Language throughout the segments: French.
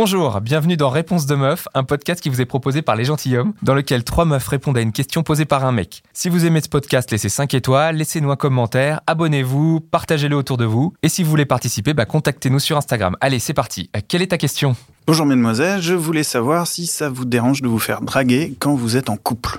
Bonjour, bienvenue dans Réponse de meuf, un podcast qui vous est proposé par les gentilshommes, dans lequel trois meufs répondent à une question posée par un mec. Si vous aimez ce podcast, laissez 5 étoiles, laissez-nous un commentaire, abonnez-vous, partagez-le autour de vous. Et si vous voulez participer, bah, contactez-nous sur Instagram. Allez, c'est parti. Euh, Quelle est ta question? Bonjour mesdemoiselles, je voulais savoir si ça vous dérange de vous faire draguer quand vous êtes en couple.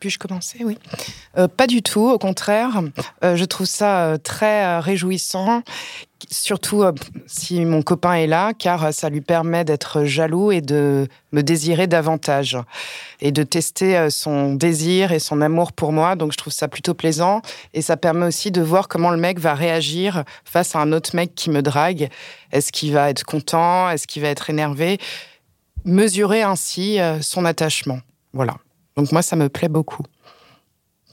Puis-je commencer Oui. Euh, pas du tout, au contraire. Euh, je trouve ça euh, très réjouissant, surtout si mon copain est là, car ça lui permet d'être jaloux et de me désirer davantage et de tester son désir et son amour pour moi. Donc je trouve ça plutôt plaisant et ça permet aussi de voir comment le mec va réagir face à un autre mec qui me drague. Est-ce qu'il va être content? Est-ce qu'il va être énervé? Mesurer ainsi son attachement. Voilà. Donc moi, ça me plaît beaucoup.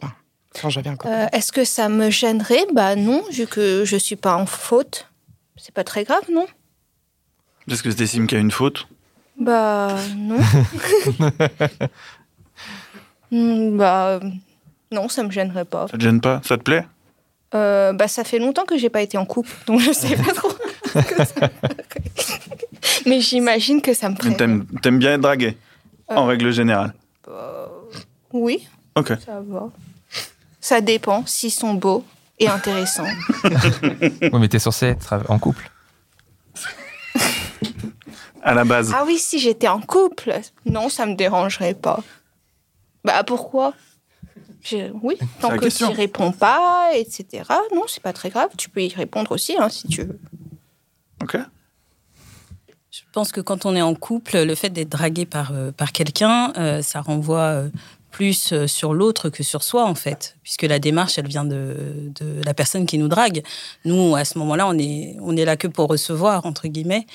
Enfin, quand j'avais un copain. Euh, Est-ce que ça me gênerait? Bah non, vu que je suis pas en faute. C'est pas très grave, non? Est-ce que tu estimes qu'il y a une faute? Bah non. Hmm, bah non, ça me gênerait pas. Ça te gêne pas? Ça te plaît? Euh, bah ça fait longtemps que j'ai pas été en couple, donc je sais pas trop. ça- Mais j'imagine que ça me. T'aimes t'aimes bien être dragué, en Euh. règle générale. Oui, Ok. ça va. Ça dépend s'ils sont beaux et intéressants. Oui, mais t'es censé être en couple. À la base. Ah oui, si j'étais en couple, non, ça me dérangerait pas. Bah pourquoi? Je- Oui, tant la que question. tu y réponds pas, etc. Non, c'est pas très grave. Tu peux y répondre aussi, hein, si tu veux. Ok. Je pense que quand on est en couple, le fait d'être dragué par, euh, par quelqu'un, euh, ça renvoie euh, plus euh, sur l'autre que sur soi, en fait, puisque la démarche, elle vient de, la personne qui nous drague. Nous, à ce moment-là, on est, on est là que pour recevoir, entre guillemets,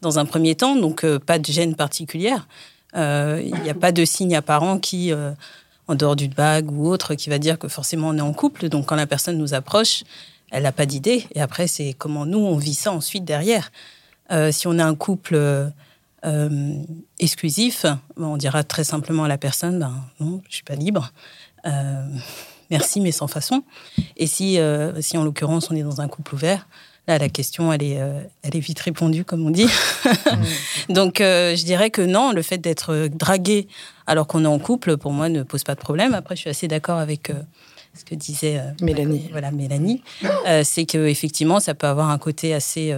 dans un premier temps, donc euh, pas de gêne particulière. Euh, Il n'y a pas de signe apparent qui, en dehors d'une bague ou autre, qui va dire que forcément on est en couple. Donc quand la personne nous approche, elle n'a pas d'idée. Et après, c'est comment nous, on vit ça ensuite derrière. Si on a un couple euh, exclusif, on dira très simplement à la personne, ben non, je suis pas libre. Euh, merci, mais sans façon. Et si, euh, si en l'occurrence on est dans un couple ouvert, là la question elle est, elle est vite répondue comme on dit. Donc je dirais que non, le fait d'être dragué alors qu'on est en couple, pour moi, ne pose pas de problème. Après, je suis assez d'accord avec ce que disait Mélanie. voilà, Mélanie. C'est que effectivement, ça peut avoir un côté assez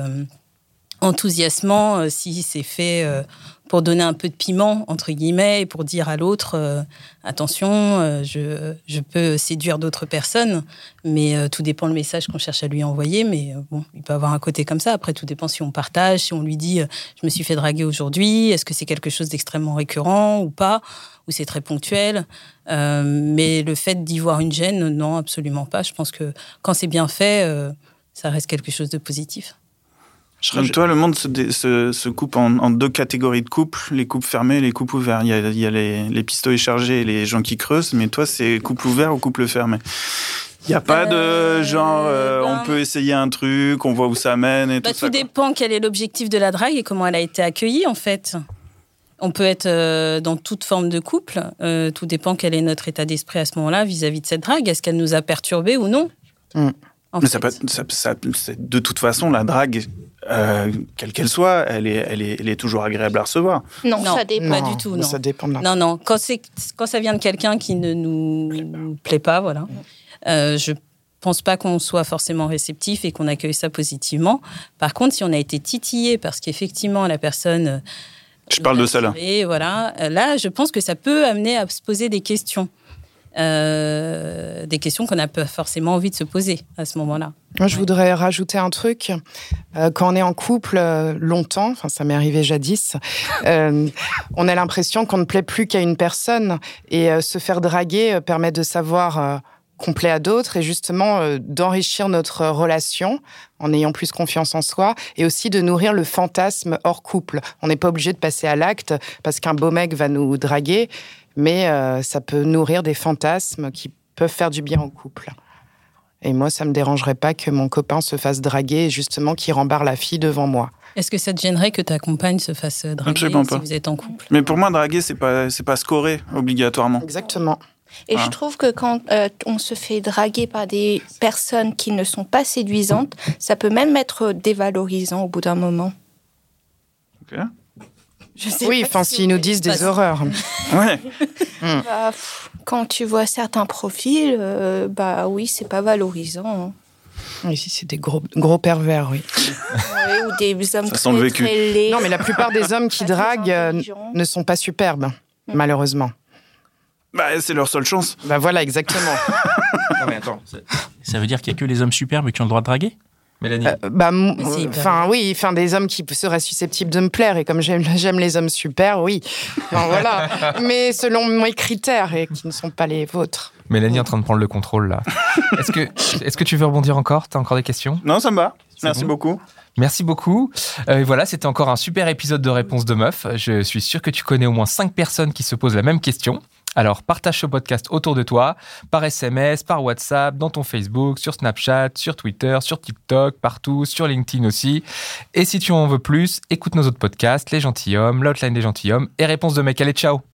enthousiasmant euh, si c'est fait euh, pour donner un peu de piment entre guillemets et pour dire à l'autre euh, attention, je, je peux séduire d'autres personnes, mais tout dépend le message qu'on cherche à lui envoyer. Mais bon, il peut avoir un côté comme ça. Après, tout dépend si on partage, si on lui dit je me suis fait draguer aujourd'hui, est-ce que c'est quelque chose d'extrêmement récurrent ou pas, ou c'est très ponctuel. Mais le fait d'y voir une gêne, non, absolument pas. Je pense que quand c'est bien fait, ça reste quelque chose de positif. Comme toi, le monde se, dé- se- se coupe en, en deux catégories de couples, les couples fermés et les couples ouverts. Il y a, il y a les, les pistolets chargés et les gens qui creusent, mais toi, c'est couple ouvert ou couple fermé? Il n'y a pas Euh, de genre, euh, ben- on peut essayer un truc, on voit où ça mène et Bah, tout tout ça. quoi. dépend quel est l'objectif de la drague et comment elle a été accueillie, en fait. On peut être euh, dans toute forme de couple. Euh, tout dépend quel est notre état d'esprit à ce moment-là vis-à-vis de cette drague. Est-ce qu'elle nous a perturbés ou non? Mm. En Mais fait. ça peut- ça- ça- c'est- de toute façon, la drague, euh, quelle qu'elle soit, elle est, elle, est, elle est toujours agréable à recevoir. Non, Non. ça dépend. Pas Non, du tout, non. Ça dépend de la Non, non. Quand, c'est, quand ça vient de quelqu'un qui ne nous plaît pas, voilà. Euh, je pense pas qu'on soit forcément réceptif et qu'on accueille ça positivement. Par contre, si on a été titillé parce qu'effectivement la personne euh, Je parle de ça là. Et voilà, là, je pense que ça peut amener à se poser des questions. Euh, des questions qu'on n'a pas forcément envie de se poser à ce moment-là. Moi, je voudrais rajouter un truc. Euh, quand on est en couple euh, longtemps, ça m'est arrivé jadis, on a l'impression qu'on ne plaît plus qu'à une personne. Et se faire draguer permet de savoir euh, complet à d'autres et justement euh, d'enrichir notre relation en ayant plus confiance en soi et aussi de nourrir le fantasme hors couple. On n'est pas obligé de passer à l'acte parce qu'un beau mec va nous draguer, mais euh, ça peut nourrir des fantasmes qui peuvent faire du bien au couple. Et moi, ça me dérangerait pas que mon copain se fasse draguer et justement qu'il rembarre la fille devant moi. Est-ce que ça te gênerait que ta compagne se fasse draguer Absolument si pas. vous êtes en couple? Mais pour moi, draguer, c'est pas, c'est pas scorer obligatoirement. Exactement. Et Ah. je trouve que quand euh, on se fait draguer par des personnes qui ne sont pas séduisantes, ça peut même être dévalorisant au bout d'un moment. Ok. Je sais Oui, enfin, si s'ils nous disent des horreurs. Ouais. Bah, pff, quand tu vois certains profils, euh, bah oui, c'est pas valorisant. hein. Ici, c'est des gros, gros pervers, oui. Ouais, ou des hommes très, vécu. très laids. Non, mais la plupart des hommes qui draguent euh, ne sont pas superbes, malheureusement. Bah, c'est leur seule chance. Bah voilà, exactement. Non, mais attends. Ça veut dire qu'il y a que les hommes superbes qui ont le droit de draguer Mélanie. Euh, bah, enfin, oui, enfin, des hommes qui seraient susceptibles de me plaire. Et comme j'aime j'aime les hommes super, oui. Enfin, voilà. Mais selon mes critères et qui ne sont pas les vôtres. Mélanie est en train de prendre le contrôle là. Est-ce que, est-ce que tu veux rebondir encore? T'as encore des questions? Non, ça me va. Merci bon beaucoup. Merci beaucoup. Euh, et voilà, c'était encore un super épisode de Réponse de Meuf. Je suis sûr que tu connais au moins 5 personnes qui se posent la même question. Alors partage ce podcast autour de toi, par SMS, par WhatsApp, dans ton Facebook, sur Snapchat, sur Twitter, sur TikTok, partout, sur LinkedIn aussi. Et si tu en veux plus, écoute nos autres podcasts, Les Gentilhommes, l'Outline des Gentilhommes et Réponse de Mec. Allez, ciao